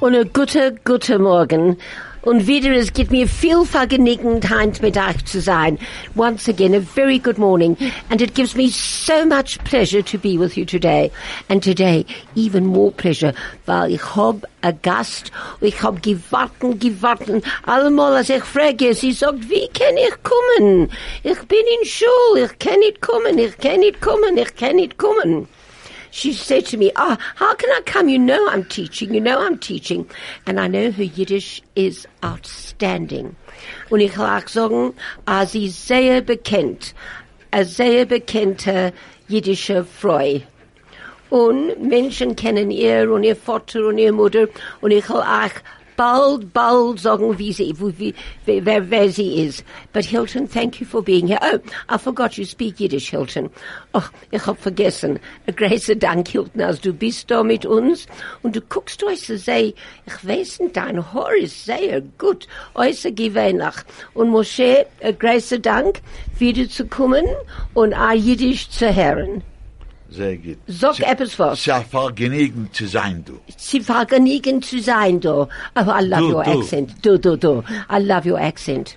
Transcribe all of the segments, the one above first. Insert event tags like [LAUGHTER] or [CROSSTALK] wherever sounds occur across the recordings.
und ein guter, guter Morgen. Und wieder, es gibt mir viel Vergnügen, heint mit euch zu sein. Once again, a very good morning. And it gives me so much pleasure to be with you today. And today, even more pleasure, weil ich hab a Gast, ich hab gewarten, gewarten. Allemal, als ich frage, sie sagt, wie kann ich kommen? Ich bin in Schule, ich kann nicht kommen, ich kann nicht kommen, ich kann nicht kommen she said to me, "Ah, oh, how can I come? You know I'm teaching. You know I'm teaching." And I know her Yiddish is outstanding. Und ich will auch sagen, ah, sie sehr bekannt, eine sehr bekannte jiddische Frau. Und Menschen kennen ihr und ihr Vater und ihr Mutter und ich will auch bald, bald sagen, wie sie, wie, ist. But Hilton, thank you for being here. Oh, I forgot you speak Yiddish, Hilton. Oh, ich hab vergessen. A großer Dank, Hilton, als du bist da mit uns und du guckst euch so sehr, ich weiß nicht, dein Haar ist sehr gut, äußer gewöhnlich. Und Moshe, a großer Dank, wiederzukommen und auch Yiddish zu hören. Sehr gut. Sag etwas was. Sie vergnügen zu sein, du. Sie vergnügen zu sein, du. Oh, I love Du, your du. accent. Do, do, do. I love your accent.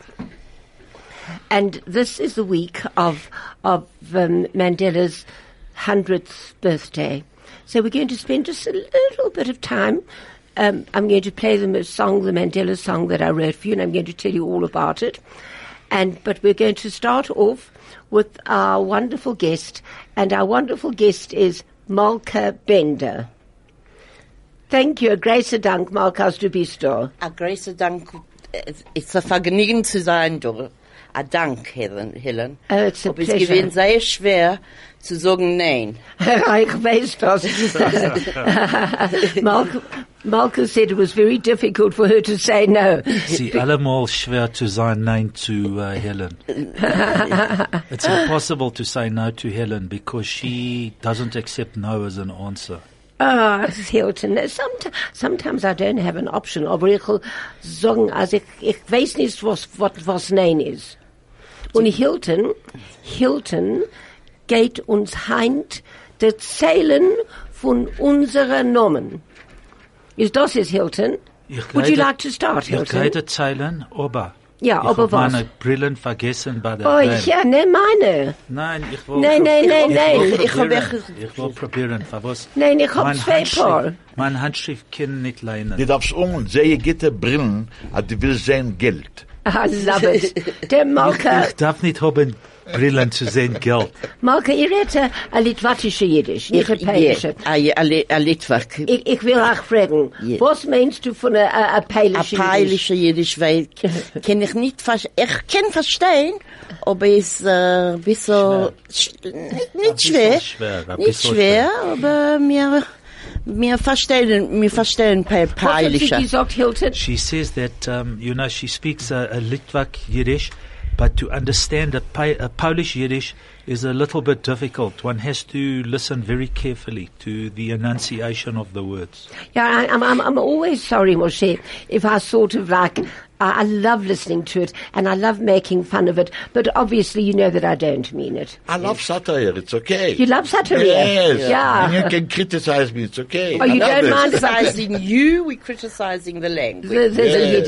And this is the week of, of um, Mandela's 100th birthday. So we're going to spend just a little bit of time. Um, I'm going to play them a song, the Mandela song that I wrote for you, and I'm going to tell you all about it. And but we're going to start off with our wonderful guest, and our wonderful guest is Malka Bender. Thank you, a großer Dank, Malka, als du bist da. A großer Dank. Es ist ein Vergnügen zu sein. A Dank, Helen. Helen. Oh, it's a Aber es pleasure. gewesen sehr schwer zu sagen Nein. ich weiß das. Malka, Malka said it was very difficult for her to say no. Sie allemal schwer zu sein Nein zu uh, Helen. [LAUGHS] it's impossible to say no to Helen because she doesn't accept no as an answer. Ah, Hilton, sometimes, sometimes I don't have an option, aber ich will sagen, also ich, ich weiß nicht, was, was, was Nein ist. Und Hilton, Hilton geht uns heint der Zählen von unseren Namen. Ist das es, Hilton? Ich Would you like to start, Ich Hilton? gehe erzählen, aber Ja, ich aber hab was? meine Brillen vergessen bei der Oh, Band. ja, ne, meine. Nein, ich will. Nein, nein, nein, ich nein. Ich hab probieren. echt- Ich will probieren. Für was? Nein, ich hab Mein zwei Paar. Mein Handschrift kann nicht Du leinen. darfst um sehr gute Brillen, aber du willst sehen Geld. I love it. Der Malka, Ich darf nicht haben Brillen zu sehen Geld. Malka, ihr redet ein litwatische Jiddisch, nicht ein a, a Litwak. Ich, ich will auch fragen, was meinst du von einer A Pälische Jiddisch? peilische Jiddisch, weil [LAUGHS] kann ich nicht vers ich kann verstehen, aber es ist äh, bisschen sch nicht, schwer, ein nicht schwer, aber mir mir verstehen mir verstehen pe Was hat sie gesagt, Hilton? She says that, um, you know, she speaks a, a Litvak Yiddish, but to understand a, a Polish Yiddish is a little bit difficult. One has to listen very carefully to the enunciation of the words. Yeah, I, I'm, I'm, I'm always sorry, Moshe, if I sort of like, I, I love listening to it and I love making fun of it, but obviously you know that I don't mean it. I love satire, it's okay. You love satire? Yes. Yeah. And you can criticize me, it's okay. Oh, you I love don't it. mind criticizing you, we're criticizing the language. the, the, the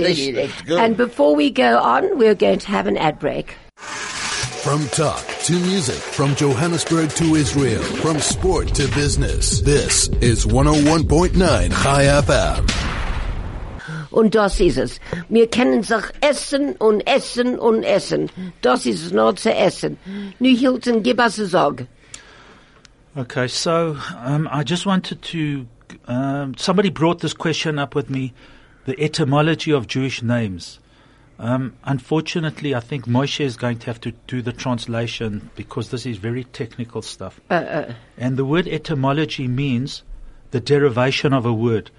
Yes, Yiddish. good. And before we go on, we're going to have an ad break. From talk to music, from Johannesburg to Israel, from sport to business. This is 101.9 High FM. Und das ist es. Wir können sich essen und essen und essen. Das ist es nur zu essen. Hilton, gib us a Sog. Okay, so um, I just wanted to. Um, somebody brought this question up with me, the etymology of Jewish names. Um, unfortunately, I think Moshe is going to have to do the translation because this is very technical stuff. And the word etymology means the derivation of a word.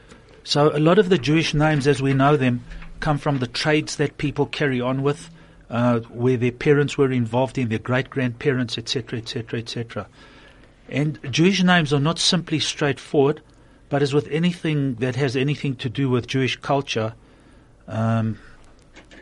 So a lot of the Jewish names, as we know them, come from the trades that people carry on with, uh, where their parents were involved in, their great grandparents, etc., etc., etc. And Jewish names are not simply straightforward, but as with anything that has anything to do with Jewish culture, um,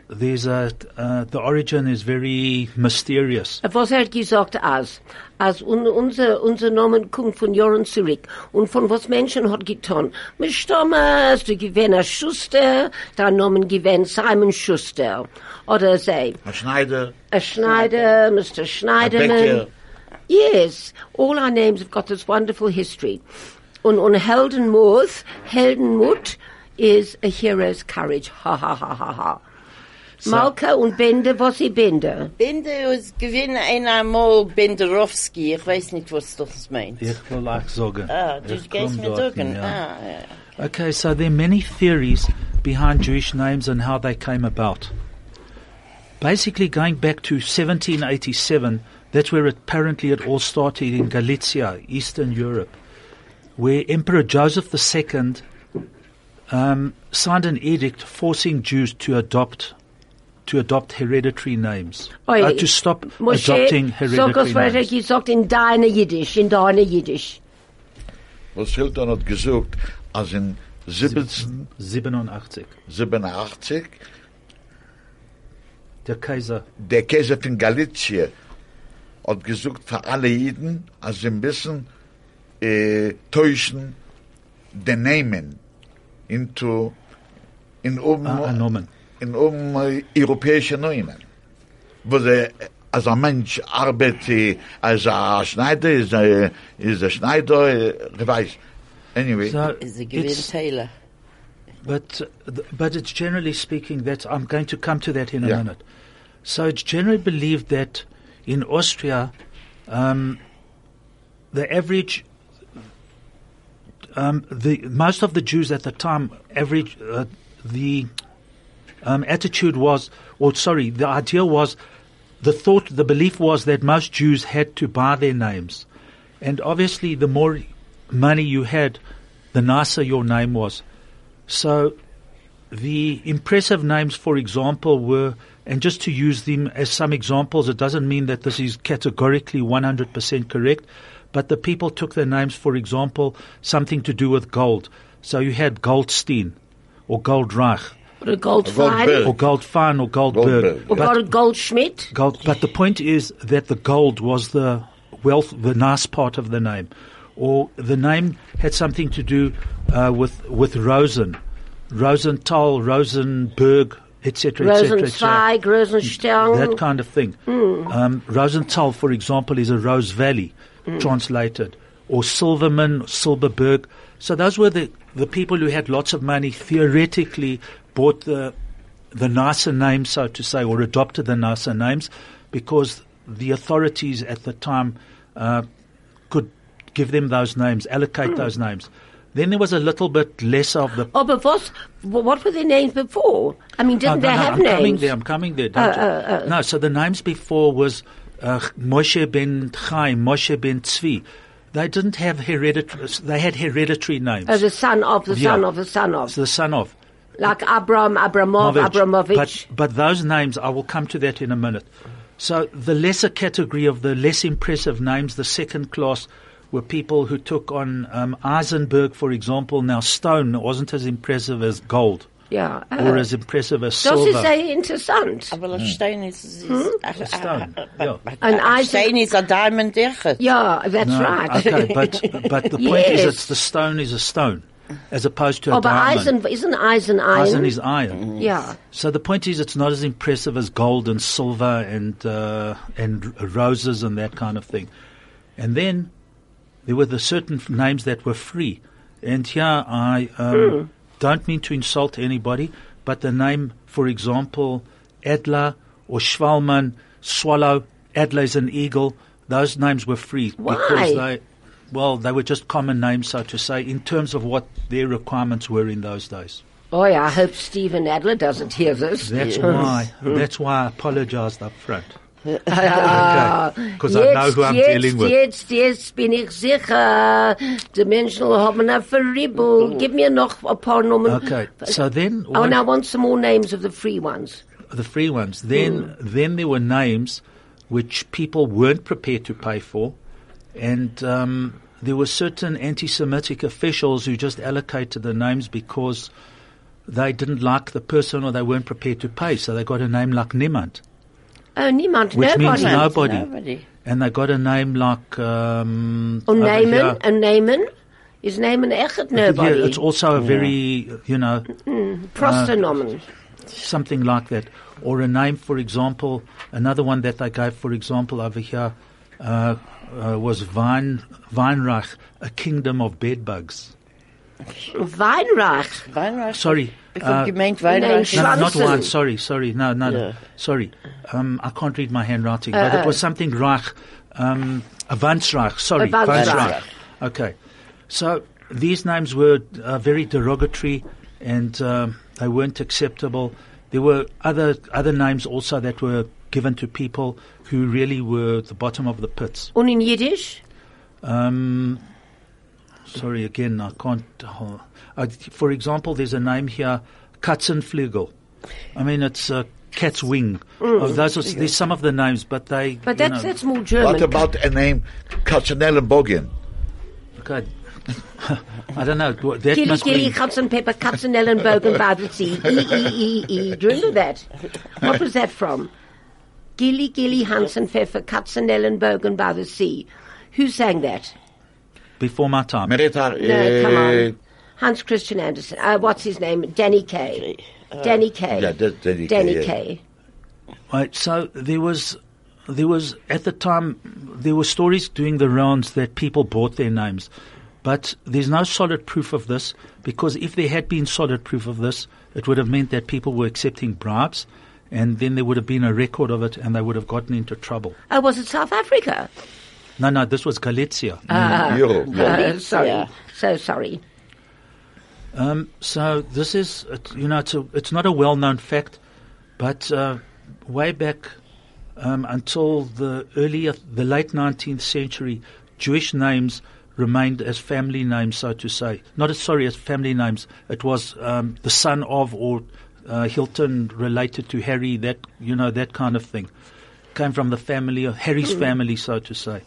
there's a uh, the origin is very mysterious. Was er hat gesagt als, als un, unser, unser Namen kommt von Jahren zurück und von was Menschen hat getan. Mit Stammes, du gewinn a Schuster, dein Namen gewinn Simon Schuster. Oder sei, Ein Schneider, a Schneider, Mr. Schneiderman. Yes, all our names have got this wonderful history. Und, und Heldenmuth, Heldenmut is a hero's courage. Ha, ha, ha, ha, ha. Malka und Bende, was sie Bende? Binde ist gewinn einer mal Benderowski. Ich weiß nicht, was das meint. Ich will auch sagen. Ah, du Ich gehst komm mir sagen. Ah, ja. Okay, so there are many theories behind Jewish names and how they came about. Basically, going back to 1787, that's where apparently it all started in Galicia, Eastern Europe, where Emperor Joseph II um, signed an edict forcing Jews to adopt to adopt hereditary names, Oi, uh, to stop Moshe, adopting sag hereditary er names. gesagt in deiner Jiddisch, in deiner Jiddisch. Was Hilton hat gesagt, als in 87. 1787 Der Kaiser der Kaiser von Galicia hat gesagt für alle Jiden, als sie müssen äh, täuschen den Namen into in um Ah, Nomen. In um äh, europäische Namen. Wo sie als ein Mensch arbeitet als ein Schneider, ist ein, ist ein Schneider, äh, ich weiß. Anyway, So Ist er gewinn it's, Taylor. but uh, but it's generally speaking that I'm going to come to that in a Yeah. minute. So it's generally believed that in Austria, um, the average, um, the most of the Jews at the time, average, uh, the um, attitude was, or sorry, the idea was, the thought, the belief was that most Jews had to buy their names, and obviously, the more money you had, the nicer your name was. So, the impressive names, for example, were, and just to use them as some examples, it doesn't mean that this is categorically 100% correct, but the people took their names, for example, something to do with gold. So you had Goldstein, or Goldreich, Oder Goldfein. Goldberg. or Goldfein, or Goldberg. Goldberg, Or But- Gold, Goldschmidt. Gold, but the point is that the gold was the wealth, the nice part of the name, or the name had something to do uh, with with Rosen, Rosenthal, Rosenberg, etc., etc., Rosenzweig, Rosenstern. that kind of thing. Um, Rosenthal, for example, is a Rose Valley, translated, or Silverman, Silberberg. So those were the, the people who had lots of money, theoretically bought the, the nicer names, so to say, or adopted the nicer names, because the authorities at the time uh, could give them those names, allocate those names. Then there was a little bit less of the Oh, but what, what were their names before? I mean, didn't Oh, they no, no, have I'm names? coming there. I'm coming there. Don't you- no, so the names before was uh, Moshe ben Chaim, Moshe ben Tzvi. They didn't have hereditary. They had hereditary names. As the son of, the Yeah. son of, the son of. The son of. Like Abram, Abramov, Abramovich. Abramovich. But, but those names, I will come to that in a minute. So the lesser category of the less impressive names, the second class, were people who took on um, Eisenberg, for example. Now stone wasn't as impressive as gold, ja. or äh, as impressive as das silver. ist sehr interessant. Aber ein Stein ist, ist A stone, yeah. Ein ein Eisen- Stein ist ein Diamond Dicher. Ja, that's No, right. Okay, but but the point is, [LAUGHS] Yes. it's the stone is a stone, as opposed to a Aber diamond. Eisen, isn't Eisen iron? Eisen is iron. Ja. So the point is, it's not as impressive as gold and silver and uh, and roses and that kind of thing. And then there were the certain names that were free. And here I um, don't mean to insult anybody, but the name, for example, Adler or Schwalman, Swallow, Adler is an eagle. Those names were free Why? because they, well, they were just common names, so to say, in terms of what their requirements were in those days. Oh, yeah, I hope Stephen Adler doesn't hear this. That's why. That's why I apologized up front. [LAUGHS] Because [LAUGHS] I know who I'm jetzt, dealing with. Jetzt, jetzt bin ich sicher, Menschen haben Verribbel. Gib mir noch ein paar Nummern. Okay. So then, Oh, and I want some more names of the free ones. the free ones. Then, then there were names which people weren't prepared to pay for, and um, there were certain anti-Semitic officials who just allocated the names because they didn't like the person or they weren't prepared to pay, so they got a name like Niemand, Oh, niemand, which nobody. means nobody. Nobody. And they got a name like um, Und over Naaman, here- and Naaman is Naaman echt nobody. Yeah, it's also a very, you know, Prostonomen. something like that. Or a name, for example, another one that they gave, for example, over here uh, uh, was Wein, Weinreich, a kingdom of bedbugs. Weinreich. Weinreich. Sorry. Ich uh, hab gemeint Weinreich. No, not Schwanzen. one. Sorry, sorry. No, no, no. Yeah. Sorry. Um, I can't read my handwriting, but Uh, it was something Reich, um, a Wansreich. Sorry, A Wansreich. Wansreich. Okay. So these names were uh, very derogatory and um, they weren't acceptable. There were other other names also that were given to people who really were the bottom of the pits. Und in Yiddish? Um, sorry, again, I can't. Uh, uh, for example, there's a name here, Katzenflügel. I mean, it's uh, cat's wing. Oh, those are, there's some of the names, but they. But that's, know, that's more German. What about a name, Katzenellenbogen? God, [LAUGHS] I don't know. That Gilly, must Gilly, be. Katzenpepper, Katzenellenbogen by the sea. E, E, E, E. Do you remember that? What was that from? Gilly, Gilly, Hansen Pfeffer, Cuts Hansenpfeffer, Katzenellenbogen by the sea. Who sang that? Before my time. Merita, No, come uh, on. Hans Christian Andersen. Uh, what's his name? Danny Kaye. Danny Kaye. yeah, that's Danny Kaye, Danny yeah. Kaye. Right, so there was, there was at the time there were stories doing the rounds that people bought their names, but there's no solid proof of this because if there had been solid proof of this, it would have meant that people were accepting bribes, and then there would have been a record of it, and they would have gotten into trouble. Oh, was it South Africa? No, no, this was Galicia. Europe. yeah. Uh, sorry. Yeah. So sorry. Um, so this is, you know, it's, a, it's not a well-known fact, but uh, way back um, until the earlier, the late 19th century, Jewish names remained as family names, so to say. Not as sorry as family names. It was um, the son of or uh, Hilton related to Harry. That you know that kind of thing came from the family of Harry's family, so to say.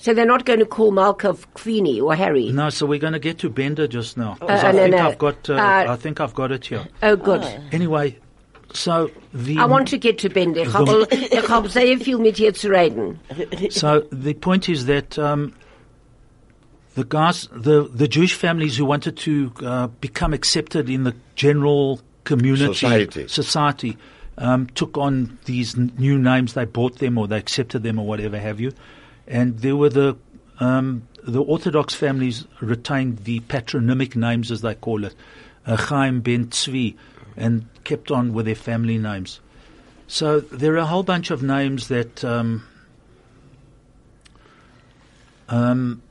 So they're not going to call Malkov Queenie or Harry. No, so we're going to get to Bender just now. Uh, I no, think no. I've got. Uh, Uh, I think I've got it here. Oh, good. Anyway, so the I want to get to Bender. Ich habe ich hab sehr viel mit dir zu reden. so the point is that um, the guys, the the Jewish families who wanted to uh, become accepted in the general community Society. society, um, took on these n- new names. They bought them or they accepted them or whatever have you, and there were the um, the Orthodox families retained the patronymic names as they call it, uh, Chaim ben Tzvi, and kept on with their family names. So there are a whole bunch of names that. Um, um,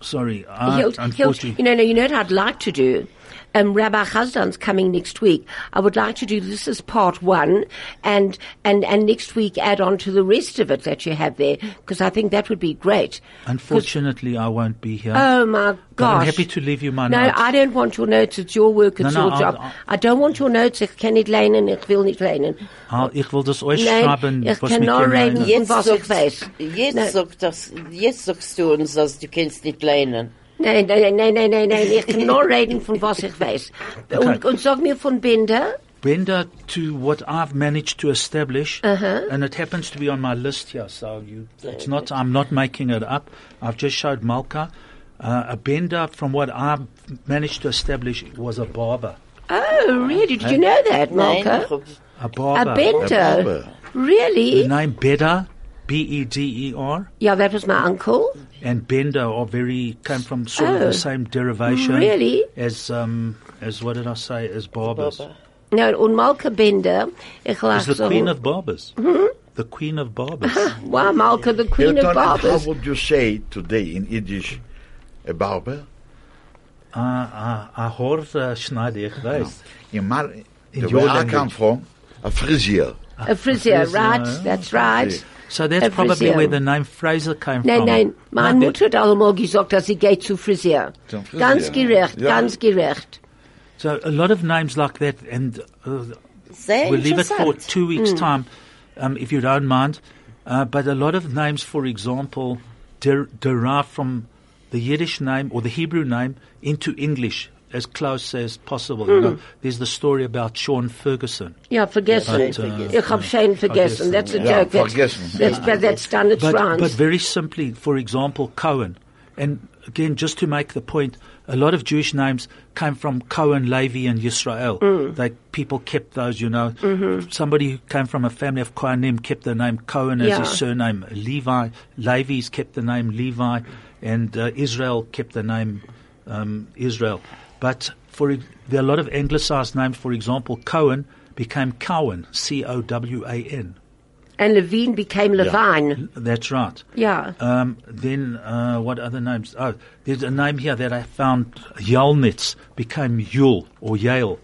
sorry, I, Hilt, unfortunately, you know, no, you know what I'd like to do? Um, Rabbi Chazdan's coming next week. I would like to do this as part one, and and and next week add on to the rest of it that you have there, because I think that would be great. unfortunately, I won't be here. Oh my but gosh! I'm happy to leave you my No, notes. I don't want your notes. It's your work. It's No, no, your I'll- job. I'll- I don't want your notes. Ich kann nicht lehnen. Ich will nicht lehnen. I'll- ich will das euch Nein, schreiben, ich was kann mich nur hier reden. rein- Jetzt was ich sagst, weiß. Jetzt, Nein. sagt das, jetzt sagst du uns, dass du kannst nicht lernen. Nein, nein, nein, nein, nein, nein. Ich kann nur reden von was ich weiß. Und, und sag mir von Binder. Bender to what I've managed to establish, Uh-huh. and it happens to be on my list here. So you, it's not. I'm not making it up. I've just showed Malka. Uh, a bender, from what I've managed to establish, was a barber. Oh, really? Did you know that, Nein, Malka? ich hab- A barber. A Bender. barber. Really? The name Beder, B E D E R, Yeah, that was my uncle. and Bender are very came from sort of Oh. the same derivation. Really? As um as what did I say? As barbers. Baba. No, und Malka Bender. Ich Is the queen of barbers. The queen of barbers. Wow, Malka, the queen Hilton, of how would you say today in Yiddish a barber? Ah, ah, ah, Horse Schneider, ich weiß. In Mar, In the your way I come from, a frisier. A Frisier, Frisier, right? yeah. That's right. So that's A probably Frisier. where the name Fraser came Nein, from. nein, meine No, Mutter hat allemal gesagt, dass sie geht zu Frisier. Zum Frisier. Ganz gerecht, Ja. ganz gerecht. So a lot of names like that, and uh, we'll leave it for two weeks' Hmm. time, um, if you don't mind. Uh, but a lot of names, for example, der- derive from the Yiddish name or the Hebrew name into English as close as possible. You know, there's the story about Sean Ferguson. Ja, vergessen. But, uh, ich hab schön vergessen. vergessen, That's a ja. joke. That's, vergessen. that's, but that's done its But, rounds. but very simply, for example, Cohen. And again, just to make the point, a lot of Jewish names came from Cohen, Levi, and Yisrael. Mm. They, people kept those, you know. Mm-hmm. Somebody who came from a family of Kohanim kept the name Cohen as Yeah. his surname. Levi, Levi's kept the name Levi, and uh, Israel kept the name um, Israel. But for there are a lot of anglicized names. For example, Cohen became Cowan, C-O-W-A-N. and Levine became Levine. That's right. Yeah. Um, then uh, what other names? Oh, there's a name here that I found. Yalnitz became Yule or Yale.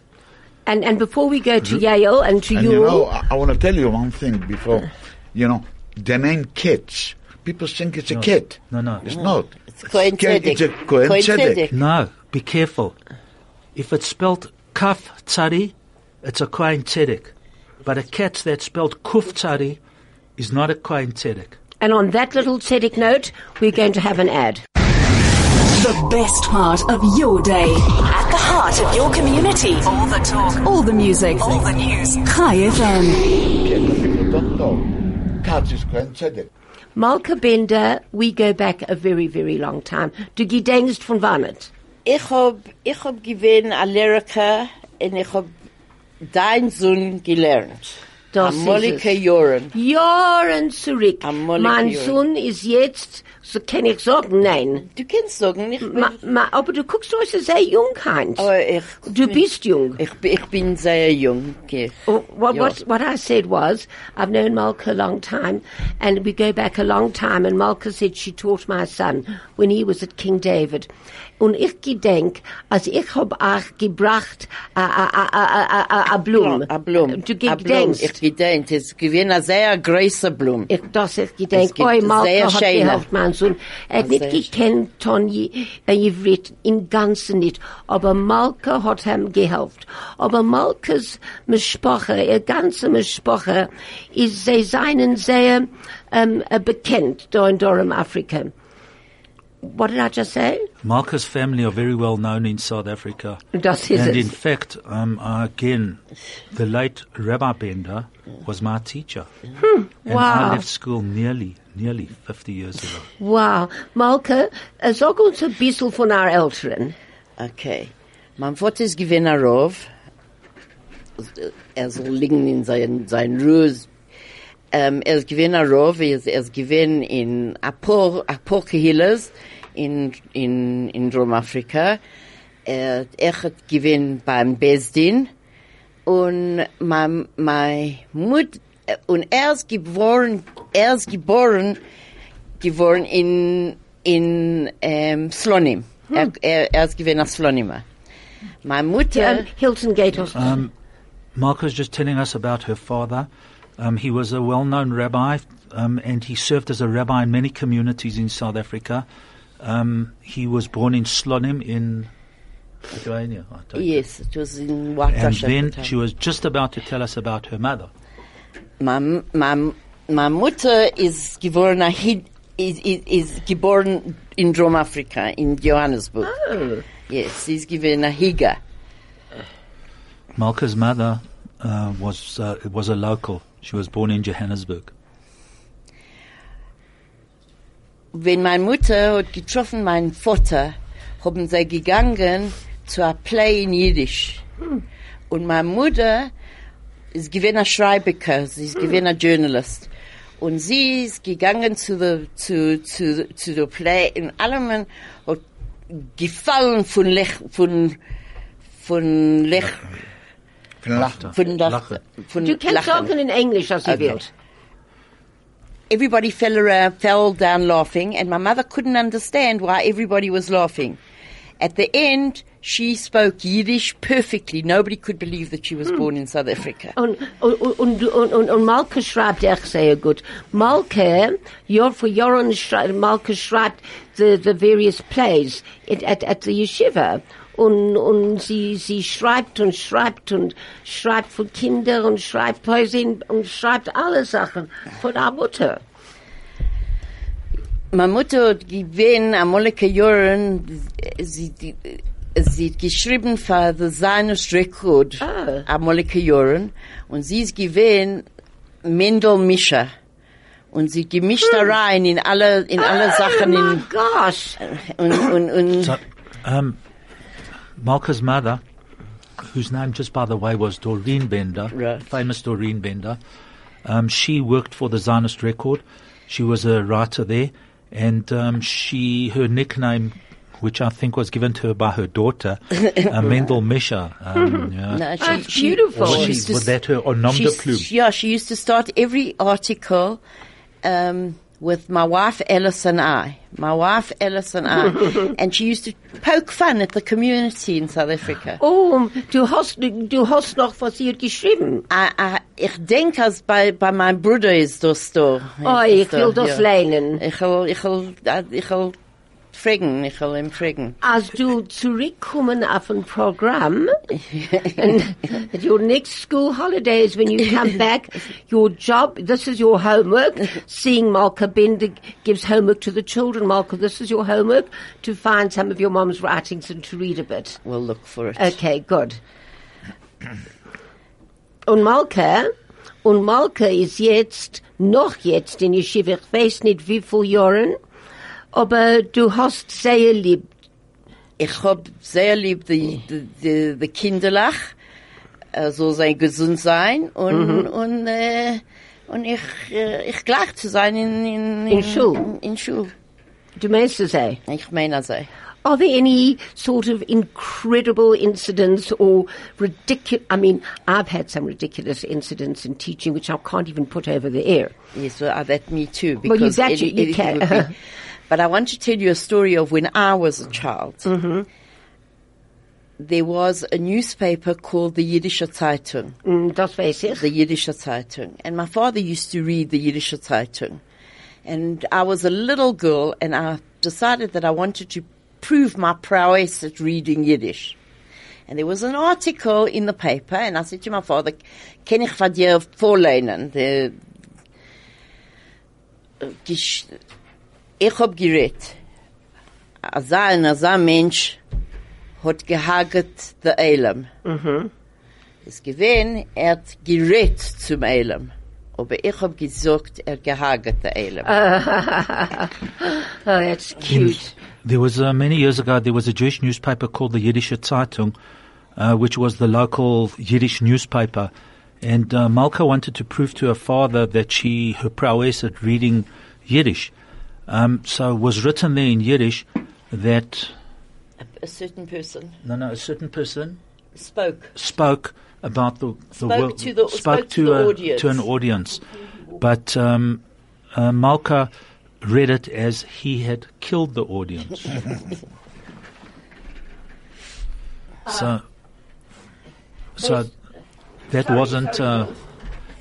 And, and before we go to Yale and to And Yule, you know, I, I want to tell you one thing before. You know, the name Kitz. People think it's a kid. No, no. It's not. It's Kohen Kid, It's a Tzedek. Kohen Kohen Tzedek. Tzedek. No, be careful. If it's spelled Kaf Tzadi, it's a Kohen Tzedek. But a cat that's spelled Kuf Tzadi is not a Kohen Tzedek. and on that little tzedek note, we're going to have an ad. The best part of your day. At the heart of your community. All the talk. All the music. All the news. High FM. People don't know. Katz is Kohen Tzedek. Malka Bender, we go back a very, very long time. Du gedenkst von wannet. Ich hab, ich hab gewinn a Lehrer und ich hab dein Sohn gelernt. Das Am ist Molike es. Joren. Zurück. Mein. Sohn ist jetzt, so kann ich sagen, nein. Du kannst sagen, ich bin, Ma, ma, aber du guckst aus er sehr jung, Heinz. aber ich, Du bist jung. ich, ich bin sehr jung. Okay. Oh, what, Ja. what, what I said was, I've known Malka a long time, and we go back a long time, and Malka said she taught my son when he was at King David. Und ich gedenk, als ich hab auch gebracht a, a, a, a, a, a, a Blum. A Blum. Du gedenkst. Ich gedenkt. Es gewinn a sehr großer Blum. Ich, das Es gibt oi, Malka sehr hat geholfen, mein Sohn. Er hat nicht gekannt, Tony, äh, Ivrit, im Ganzen nicht. Aber Malka hat ihm geholfen. Aber Malkas Mischproche, ihr ganze Mischproche, ist, sie seien sehr, ähm, äh, bekannt, da in Durham, Afrika. What did I just say? Malka's family are very well known in South Africa. Das ist and in fact, um, again, the late Rabbi Bender was my teacher. And Hmm. wow. I left school nearly, nearly 50 years ago. Wow. Malka, äh, sag uns ein bisschen von our Älteren. Okay. Mein Vater ist gewinn a Rov. Er soll liegen in sein, sein Ruhe. Ähm, er ist gewinn a Rov. Er ist, er ist gewinn in a paar, a paar Kehilles in, in, in Drum-Afrika. Er, er hat gewinn beim Besdin. Und mein, mein Mut, und er ist geboren, er ist geboren, geworden in, in, ähm, Slonim. Er, er, er ist gewinn a Slonimer. Meine Mutter, Um, Hilton Gate Hospital. Um, Mark was just telling us about her father. Um, he was a well-known rabbi, um, and he served as a rabbi in many communities in South Africa. Um, he was born in Slonim in Lithuania. I take yes, it was in And Waukesha. then she was just about to tell us about her mother. my, my, my Mutter is geboren a Hid, is, is, is geboren in Drum Africa, in Johannesburg. Oh. Yes, she's given a Higa. Malka's mother uh, was uh, was a local. She was born in Johannesburg. Wenn meine Mutter hat getroffen meinen Vater, haben sie gegangen a Play in. Und meine Mutter ist gewesen a Schreiber, sie ist a Journalist. Und sie ist gegangen zu Play und allem hat gefallen von Lech, von, von Lech, Von Lachen. von, Lach, Lachen. von Du kannst sagen in Englisch, als ihr Okay. wollt. everybody fell around, fell down laughing, and my mother couldn't understand why everybody was laughing. At the end, she spoke Yiddish perfectly. Nobody could believe that she was hmm. born in South Africa. Und, und, und, und, und, und Malke schreibt echt sehr gut. Malke, Jahr für Jahren schreibt, Malke schreibt the, the various plays at, at, at the yeshiva. Und, und sie, sie schreibt und schreibt und schreibt für Kinder und schreibt Poesie und schreibt alle Sachen von der Mutter. My Mutter hat gewinn am Moleke Jahren, sie, die, sie hat geschrieben für the Zionist Record, Ah. Amolike Joren, und sie ist gewesen Mendel Mischer. Und sie gemischt da rein in alle, in alle Sachen Oh my in, gosh. und, und, und, So, um, Malka's mother, whose name, just by the way, was Doreen Bender, Right. famous Doreen Bender, um, she worked for the Zionist Record. She was a writer there, and um, she her nickname, which I think was given to her by her daughter, [LAUGHS] uh, Mendel Misha. Um, [LAUGHS] yeah. no, she, That's she- beautiful. Was she she- used to was that her or nom de plume? Yeah, she used to start every article um, with my wife Ellis and I. My wife Ellis and I. [LAUGHS] and she used to poke fun at the community in South Africa. Oh, du hast, du hast noch was sie hat geschrieben. I, I, ich denke, als bei, bei meinem Bruder ist das ah, da. Oh, ich will da, das lernen. Ich will, ich will, ich will fragen, ich will ihm fragen. Als du zurückkommen auf ein Programm, and your next school holidays, when you come [LAUGHS] back, your job, this is your homework. Seeing Malka Bender gives homework to the children. Malka, this is your homework to find some of your mom's writings and to read a bit. We'll look for it. Okay, good. Und Malka, und Malka ist jetzt, noch jetzt in Yeshiva, ich weiß nicht wie viele Jahren, aber du hast sehr lieb. Ich hab sehr lieb die, die, die, die Kinderlach, äh, so sein gesund sein und, und, äh, und ich, äh, ich gleich zu sein in, in, In Schul. In, Schul. Du meinst es, eh? Ich meine also. Are there any sort of incredible incidents or ridiculous? I mean, I've had some ridiculous incidents in teaching which I can't even put over the air. Yes, well, that me too. Well, you Because that it- you- you it- it can. be- [LAUGHS] but I want to tell you a story of when I was a child. Mm-hmm. There was a newspaper called the Yiddische Zeitung. Mm, Das weiß ich. the Yiddish Zeitung. And my father used to read the Yiddish Zeitung. And I was a little girl and I decided that I wanted to prove my prowess at reading Yiddish. And there was an article in the paper and I said to my father, kann ich von dir vorlehnen? The, Gesch- ich hab gerät. Als ein, als ein Mensch hat gehaget der Elam. Es gewesen, er hat gerät zum Elam. Aber ich hab gesagt, er gehaget der Elam. [LAUGHS] Oh, that's cute. There was uh, many years ago. There was a Jewish newspaper called the Yiddische Zeitung, uh, which was the local Yiddish newspaper. And uh, Malka wanted to prove to her father that she her prowess at reading Yiddish. Um, so it was written there in Yiddish that A, a certain person no, no, a certain person spoke. spoke about the, the Spoke world, to the- spoke to the a- audience. to an audience, but um, uh, Malka read it as he had killed the audience. [LAUGHS] so, so that wasn't uh,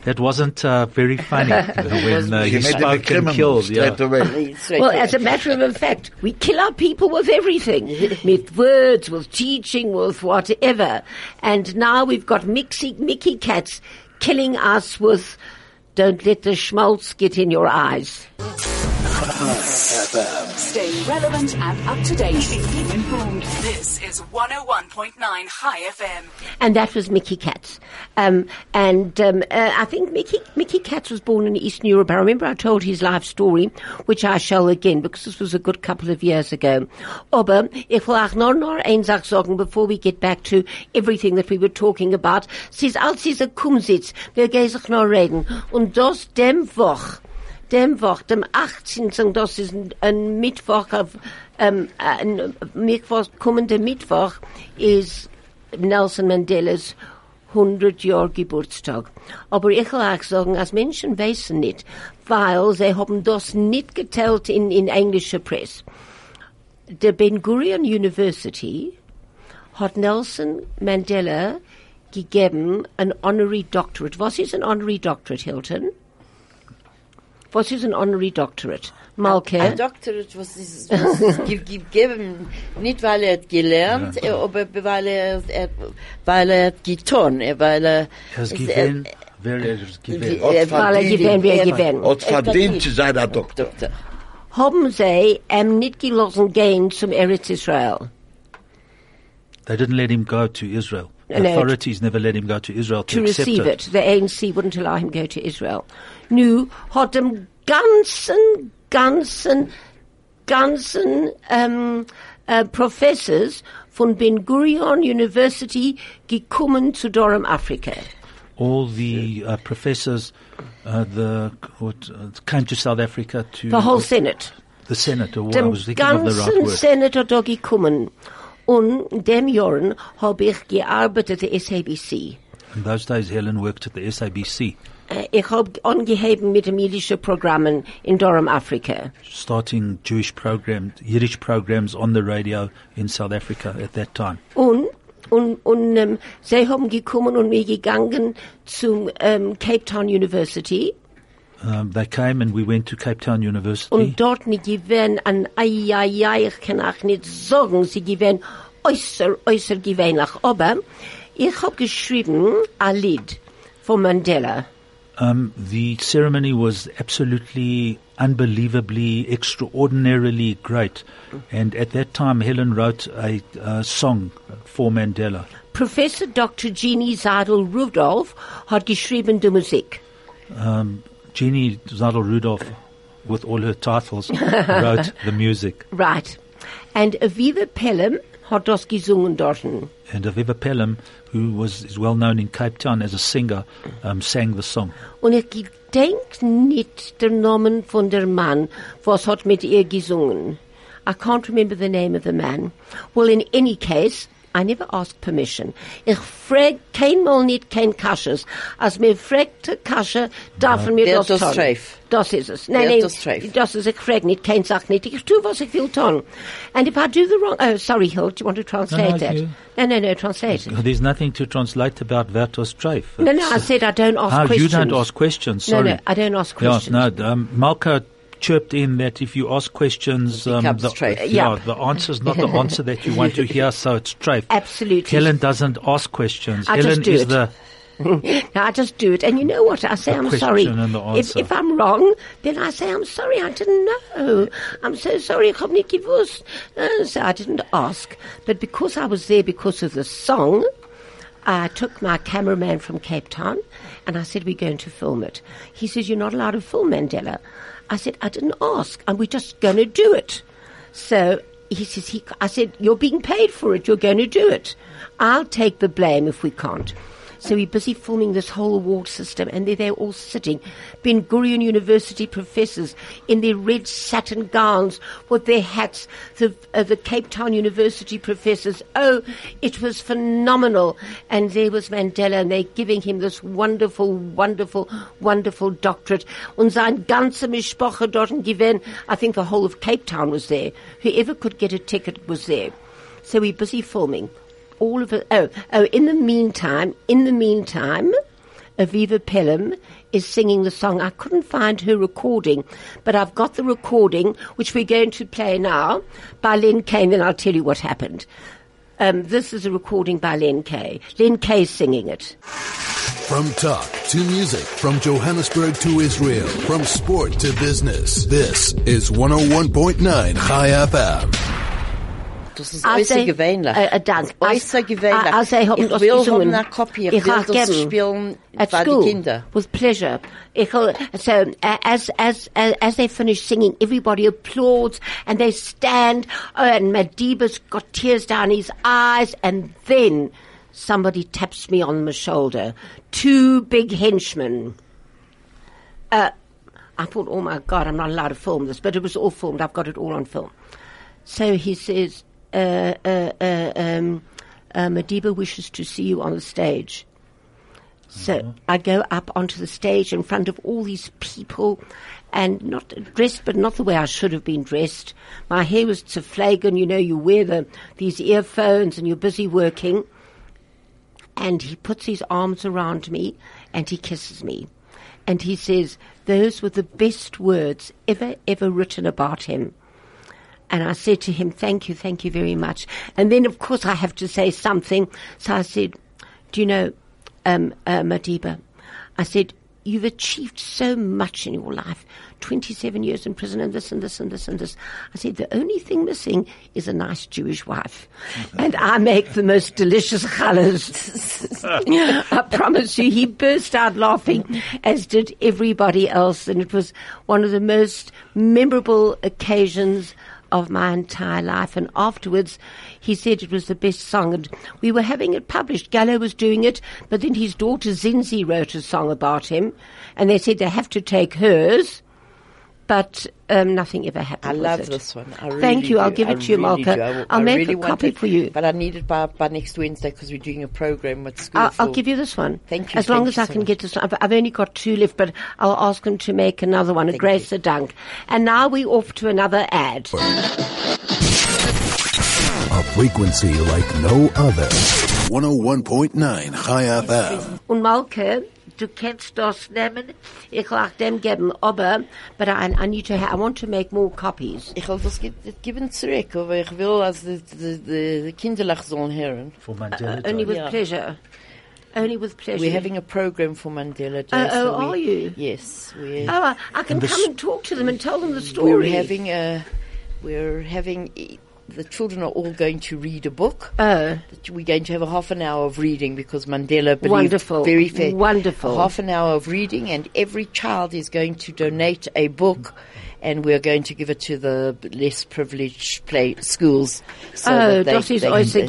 that wasn't uh, very funny [LAUGHS] when uh, He he made him a spoke and killed. Yeah. away. Well, as a matter of fact, we kill our people with everything. [LAUGHS] with words, with teaching, with whatever. And now we've got Mixie, Mickey Katz killing us with don't let the schmaltz get in your eyes. Stay relevant and up to date. Keep informed. This is 101.9 High FM. And that was Mickey Katz. Um, and um, uh, I think Mickey, Mickey Katz was born in Eastern Europe. I remember I told his life story, which I shall again, because this was a good couple of years ago. Aber ich will auch noch, noch eine Sache sagen, before we get back to everything that we were talking about. Sie ist als dieser Kumsitz, wir gehen sich noch reden. Und das dem Woch, dem Woch, dem 18. Das ist ein, Mittwoch, ähm, ein Mittwoch, kommender Mittwoch ist Nelson Mandelas 100 Jahr Geburtstag. Aber ich will auch sagen, als Menschen wissen nicht, weil sie haben das nicht geteilt in, in englischer Presse. Der Ben Gurion University hat Nelson Mandela gegeben ein Honorary Doctorate. Was ist ein Honorary Doctorate, Hilton? Was ist ein Honorary Doctorate? Malke? Ein Doctorate was ist, was [LAUGHS] ist ge- gegeben, nicht weil er hat gelernt, äh, aber weil er, er weil er hat getan, äh, weil er, Has es- given, er- very has given. Hat er- Weil er verdient- gewinnt, wie er er- gewinnt. Hat er verdient zu sein ein Doktor. Doktor. Haben sie ihm nicht gelassen gehen zum Eretz Israel? they didn't let him go to Israel. The No, authorities never let him go to Israel to, to accept receive it. The ANC wouldn't allow him go to Israel. Nu hat dem ganzen, ganzen, ganzen um, uh, Professors von Ben Gurion University gekommen zu Durham, Afrika. All the uh, professors, uh, the what, uh, came to South Africa to The whole Senate. the Senate, or I Dem was thinking of the right word. Senate hat da gekommen. Und dem Jahren habe ich gearbeitet at the SABC. In those days, Helen worked at the SABC, Ich habe angeheben mit dem jüdischen Programmen in Durham, Afrika. starting Jewish programs, Yiddish programs on the radio in South Africa at that time. Und, und, und ähm, sie haben gekommen und mir gegangen zum ähm, Cape Town University Um, they came and we went to Cape Town University. und dort nicht gewähren an, ai, ai, ai, ich kann auch nicht sagen, sie gewähren äußer, äußer gewöhnlich. Aber ich habe geschrieben ein Lied von Mandela. Um, the ceremony was absolutely, unbelievably, extraordinarily great. And at that time, Helen wrote a uh, song for Mandela. Professor Dr. Jeannie Zaidel Rudolph hat geschrieben die Musik. Um, Jeannie Zaidel Rudolph, with all her titles, [LAUGHS] wrote the music. Right. And Aviva Pelham hat das gesungen dort. And Aviva Pelham, who was is well known in Cape Town as a singer, um, sang the song. Und ich gedenk nicht der Namen von der Mann, was hat mit ihr gesungen. I can't remember the name of the man. Well, in any case, I never asked permission. Ich frag keinmal nicht kein Kasches. Als mir fragte Kasche, darf mir Der das das tun. treif. Das ist es. Nein, Der nein, das treif. das ist, ich frag nicht, kein sagt nicht. Ich tue, was ich will tun. And if I do the wrong, oh, sorry, Hill, do you want to translate no, that? you- No, no, no, translate it. There's nothing to translate about Vertos Treif. No, no, I said I don't ask Ah, questions. you don't ask questions. No, Sorry. no, I don't ask questions. Yeah, no. Um, Malka chirped in that if you ask questions, um, the, treif. yeah, Yeah. the answer's not the [LAUGHS] answer that you want to hear, so it's treif. Absolutely. Helen doesn't ask questions. I Helen just do is it. the [LAUGHS] No, I just do it. And you know what? I say, The I'm sorry. If, if I'm wrong, then I say, I'm sorry, I didn't know. I'm so sorry, ich hab nicht gewusst. Uh, so I didn't ask. But because I was there because of the song, I took my cameraman from Cape Town and I said, we're going to film it. He says, you're not allowed to film Mandela. I said, I didn't ask and we're just going to do it. So he says, he, I said, you're being paid for it. You're going to do it. I'll take the blame if we can't. So we're busy filming this whole award system, and there they're all sitting. Ben Gurion University professors in their red satin gowns with their hats. The, uh, the Cape Town University professors. Oh, it was phenomenal. And there was Mandela, and they're giving him this wonderful, wonderful, wonderful doctorate. Und sein ganze Mishpoche dort gewesen. I think the whole of Cape Town was there. Whoever could get a ticket was there. So we're busy filming all of. Oh, oh, in the meantime, in the meantime, Aviva Pelham is singing the song. I couldn't find her recording, but I've got the recording, which we're going to play now, by Lynn Kay, and then I'll tell you what happened. Um, this is a recording by Lynn Kay. Lynn Kay's singing it. From talk to music, from Johannesburg to Israel, from sport to business. This is 101.9 High FM. Das ist äußerst er- gewöhnlich. äh, äh. Das ist äußerst gewöhnlich. Als- als er ich das will haben eine Kopie, ich will das spielen at für school die Kinder. with pleasure. Ich, so uh, as as uh, as they finish singing, everybody applauds and they stand. Oh, and Madiba's got tears down his eyes, and then somebody taps me on the shoulder. Two big henchmen. Uh, I thought, oh my God, I'm not allowed to film this, but it was all filmed. I've got it all on film. So he says, uh, uh, uh, um, uh, Madiba wishes to see you on the stage. So I go up onto the stage in front of all these people and not dressed, but not the way I should have been dressed. My hair was zerflagen, you know, you wear the, these earphones and you're busy working. And he puts his arms around me and he kisses me. And he says, those were the best words ever, ever written about him. And I said to him, thank you, thank you very much. And then, of course, I have to say something. So I said, do you know, um, uh, Madiba, I said, you've achieved so much in your life. 27 years in prison and this and this and this and this. I said, the only thing missing is a nice Jewish wife. [LAUGHS] and I make the most delicious challahs. [LAUGHS] I promise you, he burst out laughing, as did everybody else. And it was one of the most memorable occasions of my entire life. And afterwards, he said it was the best song. And we were having it published. Gallo was doing it, but then his daughter Zinzi wrote a song about him. And they said they have to take hers. But um, nothing ever happened. I love it. this one. I really Thank you. I'll give it I to you, really Malka. do. I will- I'll make really a copy it, for you. But I need it by, by next Wednesday because we're doing a program with school. I'll, I'll give you this one. Thank you, As long thank as I so can much. get this. I've, I've only got two left, but I'll ask him to make another one, a Thank Grace a Dunk. And now we're off to another ad. A frequency like no other. 101.9 High FM. Und Malke, du kennst das nehmen. Ich will auch dem geben, aber, but I, I need to, ha- I want to make more copies. Ich will das ge- das geben zurück, aber ich will, als die, die, die, die Kinderlach sollen hören. For Mandela Uh, only with Yeah. pleasure. Only with pleasure. We're having a program for Mandela Day. Oh, so we- are you? Yes, we're, Oh, I, I can And come and talk to them and tell them the story. we're having a, we're having, the children are all going to read a book. Oh, We're going to have a half an hour of reading because Mandela believed Wonderful. very fair. Wonderful. A half an hour of reading, and every child is going to donate a book, and we're going to give it to the less privileged play schools. So oh, that they, das ist they äußer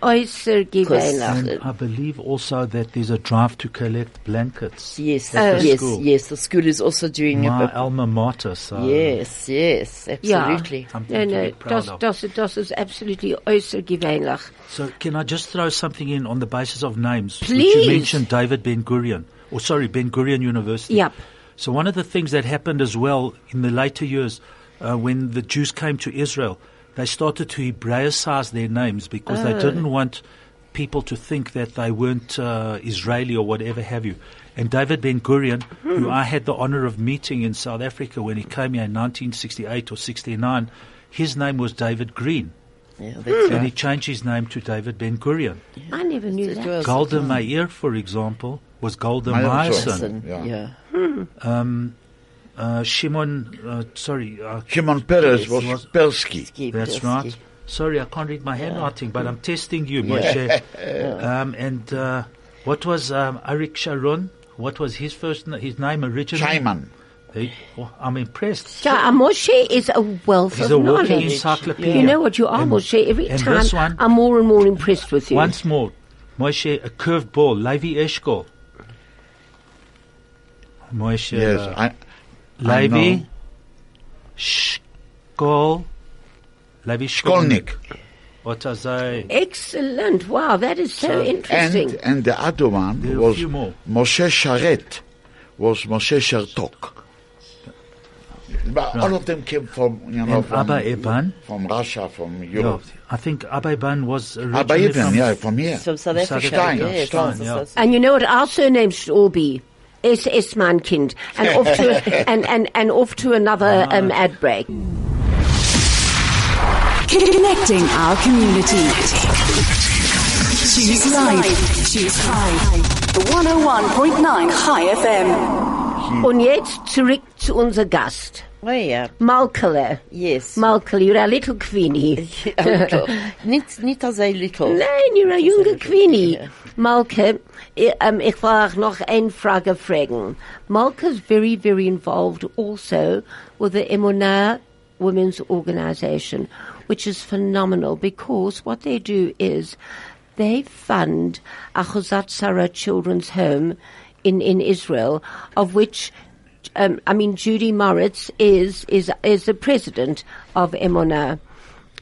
äußer I believe also that there's a drive to collect blankets. Yes, at the oh. yes, school. yes. The school is also doing a My book. alma mater. So Yes, yes, absolutely. Something No, to no, das, das, das ist absolutely äußer gewöhnlich. So can I just throw something in on the basis of names? Which Please. you mentioned David Ben Gurion, or sorry, Ben Gurion University. Yep. So one of the things that happened as well in the later years, uh, when the Jews came to Israel, they started to Hebraicize their names because they didn't want people to think that they weren't uh, Israeli or whatever have you. And David Ben Gurion, who I had the honor of meeting in South Africa when he came here in 1968 or 69, his name was David Green. Yeah, that's And he changed his name to David Ben Gurion. I never knew It that. was- Golda Meir, for example, was Golda Meir Meyerson. Listen, Yeah. yeah. Uh, Shimon, uh, sorry, uh, Shimon Peres was was- Persky. That's Ski. right. Sorry, I can't read my handwriting, but I'm testing you, Moshe. [LAUGHS] um, and uh, what was um, Arik Sharon? What was his first na- his name originally? Scheiman. Hey, I'm impressed. Yeah, Moshe is a wealth He's of a walking knowledge. encyclopedia. You know what you are, And- Moshe. Every time one- I'm more and more impressed with you. Once more, Moshe, a curved ball, Levi Eshkol. Moshe, Yes, uh, I, I Levi know. Shkol, Levi Skolnik. What I? Excellent. Wow, that is so, interesting. And, and the other one There are a was. Moshe Sharet, was Moshe Shertok. But all of them came from, you know, And from, Abba Eban? from Russia, from Yeah, Europe. I think Abayban was originally Abba Eban, from yeah, from here. So South South Africa, Africa, yes, Stein, yes, yeah. and you know what? Our surnames should all be SS mein Kind. And off to, [LAUGHS] and, and, and off to another um, ad break. Connecting our community. Choose life. Choose high. 101.9 High FM. Und jetzt zurück zu unser Gast. Oh yeah, Malkele. yes. Malkele, you're a little queenie. [LAUGHS] A little. Nicht, nicht als little. [LAUGHS] Nein, you're a junge Queenie. Malke, ich, ähm, ich will noch eine Frage fragen. Malke is very, very involved also with the Emunah Women's Organization, which is phenomenal because what they do is they fund Achuzat Sarah Children's Home in, in Israel, of which um, I mean, Judy Moritz is is is the president of Emunah.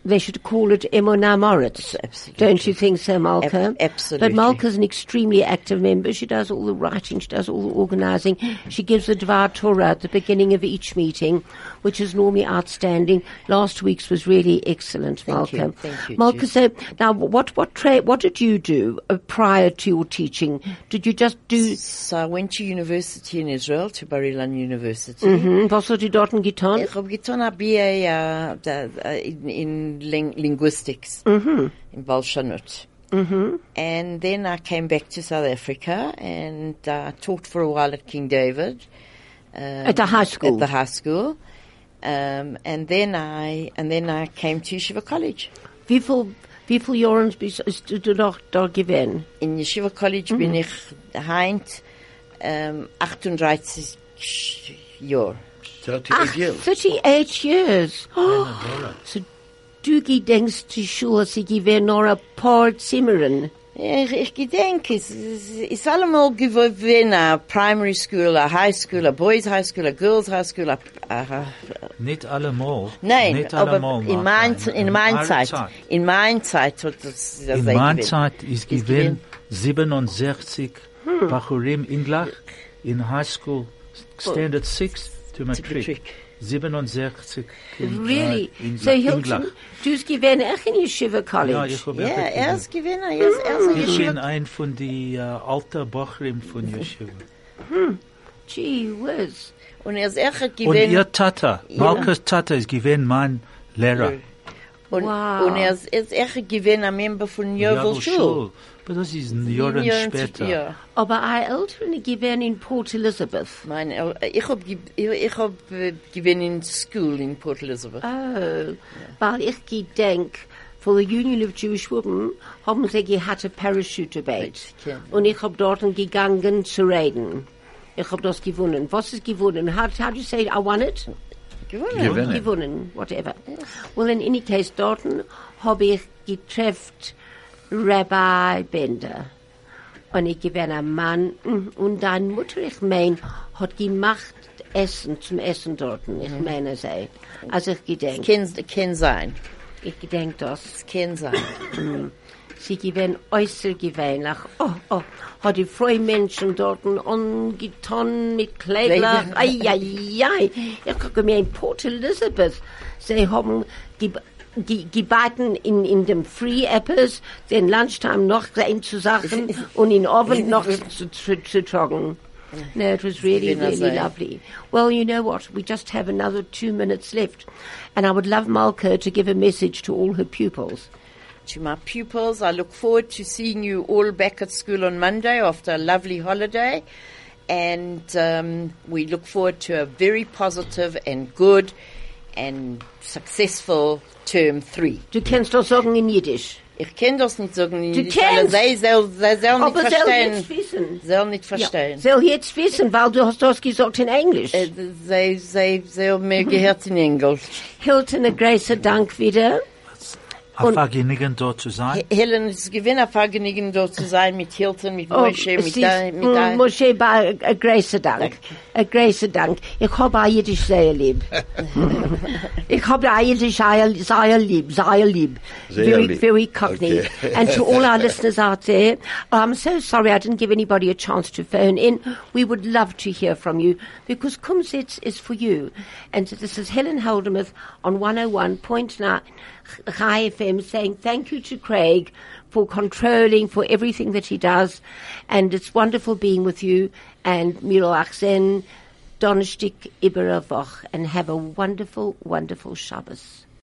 They should call it Emunah Moritz. Absolutely. Don't you think so, Malka? Ab- absolutely. But Malka's an extremely active member. She does all the writing. She does all the organizing. She gives the Dvar Torah at the beginning of each meeting, which is normally outstanding. Last week's was really excellent, Thank you. Malka. Thank you, Malka, so now what what tra- what did you do uh, prior to your teaching? Did you just do? So I went to university in Israel, to Bar Ilan University. Hm, was hast du dort getan? Ich habe getan BA in, in ling linguistics in Balshanut. Mm-hmm. And then I came back to South Africa and uh, taught for a while at King David. Um, At the high school? At the high school. Um, and then I and then I came to Yeshiva College. Wie viel, wie viel Jahren bist bist du noch da gewesen? In Yeshiva College bin ich heint um, 38 Jahre. 38 years. 38 years. [GASPS] so du gedenkst zu sure, sie gewesen noch ein paar Zimmern. Ja, ich, ich gedenke, es es ist allemal gewesen, a primary school, a high school, a boys high school, a girls high school, a, a, Nicht allemal. Nein, Nicht aber in, mein, in meiner eurer Zeit, in meiner Zeit hat das, das In gewesen. Zeit ist gewesen 67 Bachurim English in High School Standard 6 to Matric. Matric. 67 in, Really? äh, in so Hilton, English. du hast gewesen echt in Yeshiva College? Ja, ich habe Ja, auch er gewesen. ist gewesen, er ist, er ist ein Ich bin Yeshiva. ein von die alten Bachurim von Yeshiva. Gee whiz. Und er ist echt Und ihr Tata, Malkus Tata ist gewesen mein Lehrer. Und, Wow. und er ist, er ist echt gewesen ein Member von Jovel Jawohl, Schul. Aber das ist Jahren später. Ja. Aber ein Eltern gewesen in Port Elizabeth. Mein, ich hab, ge- ich, hab gewesen in School in Port Elizabeth. Oh, weil ich gedenk, for the Union of Jewish Women haben sie gehabt ein Parachute debate. Ja. Und ich hab dort gegangen zu reden. Ich hab das gewonnen. Was ist gewonnen? How, how do you say I won it? Gewonnen. Gewinnen. Gewonnen, whatever. Well, in any case, dort hab ich getrefft Rabbi Bender. Und ich gewinn ein Mann. Und deine Mutter, ich mein, hat gemacht Essen zum Essen dort. Ich meine, sei. Also ich gedenk. Kann, kann sein. Ich gedenk das. Es kann sein. Sie gewinn äußerst gewöhnlich. Oh, oh, hat die freie Menschen dort angetan mit Kleidler. Ei, ei, ei. Ich gucke mir in Port Elizabeth. Sie haben ge gebacken in, in dem Free Apples, den Lunchtime noch sein zu Sachen und in Oven noch zu, zu, zu tragen. No, it was really, really eh? lovely. Well, you know what? We just have another two minutes left. And I would love Malka to give a message to all her pupils. To my pupils, I look forward to seeing you all back at school on Monday after a lovely holiday. And um, we look forward to a very positive and good and successful term three. Du kennst das sagen in Jiddisch. Ich kann das nicht sagen, in Jiddisch, kennst. sie soll, sie soll nicht Aber soll verstehen. jetzt wissen. Soll nicht verstehen. Ja, soll jetzt wissen, weil du hast das gesagt in Englisch. Äh, Sie, sie, sie haben mir gehört in Englisch. Hilton, a großer Dank wieder. Ein Vergnügen dort zu sein. Helen, es ist gewinn ein Vergnügen, dort zu sein mit Hilton, mit Moshe, es mit ist, mit mm. Moshe, ba- a großer Dank. A großer Dank. Ich habe auch Jiddisch sehr lieb. [LAUGHS] ich habe auch Jiddisch sehr, sehr lieb, sehr lieb. Sehr very, lieb. very cockney. Okay. and to all our [LAUGHS] listeners out there, I'm so sorry I didn't give anybody a chance to phone in. We would love to hear from you because Kumzits is for you. And this is Helen Holdermuth on 101.9 High FM saying thank you to Craig for controlling, for everything that he does. And it's wonderful being with you. And Milo Achsen, Donnerstag, Iberavoch, and have a wonderful, wonderful Shabbos.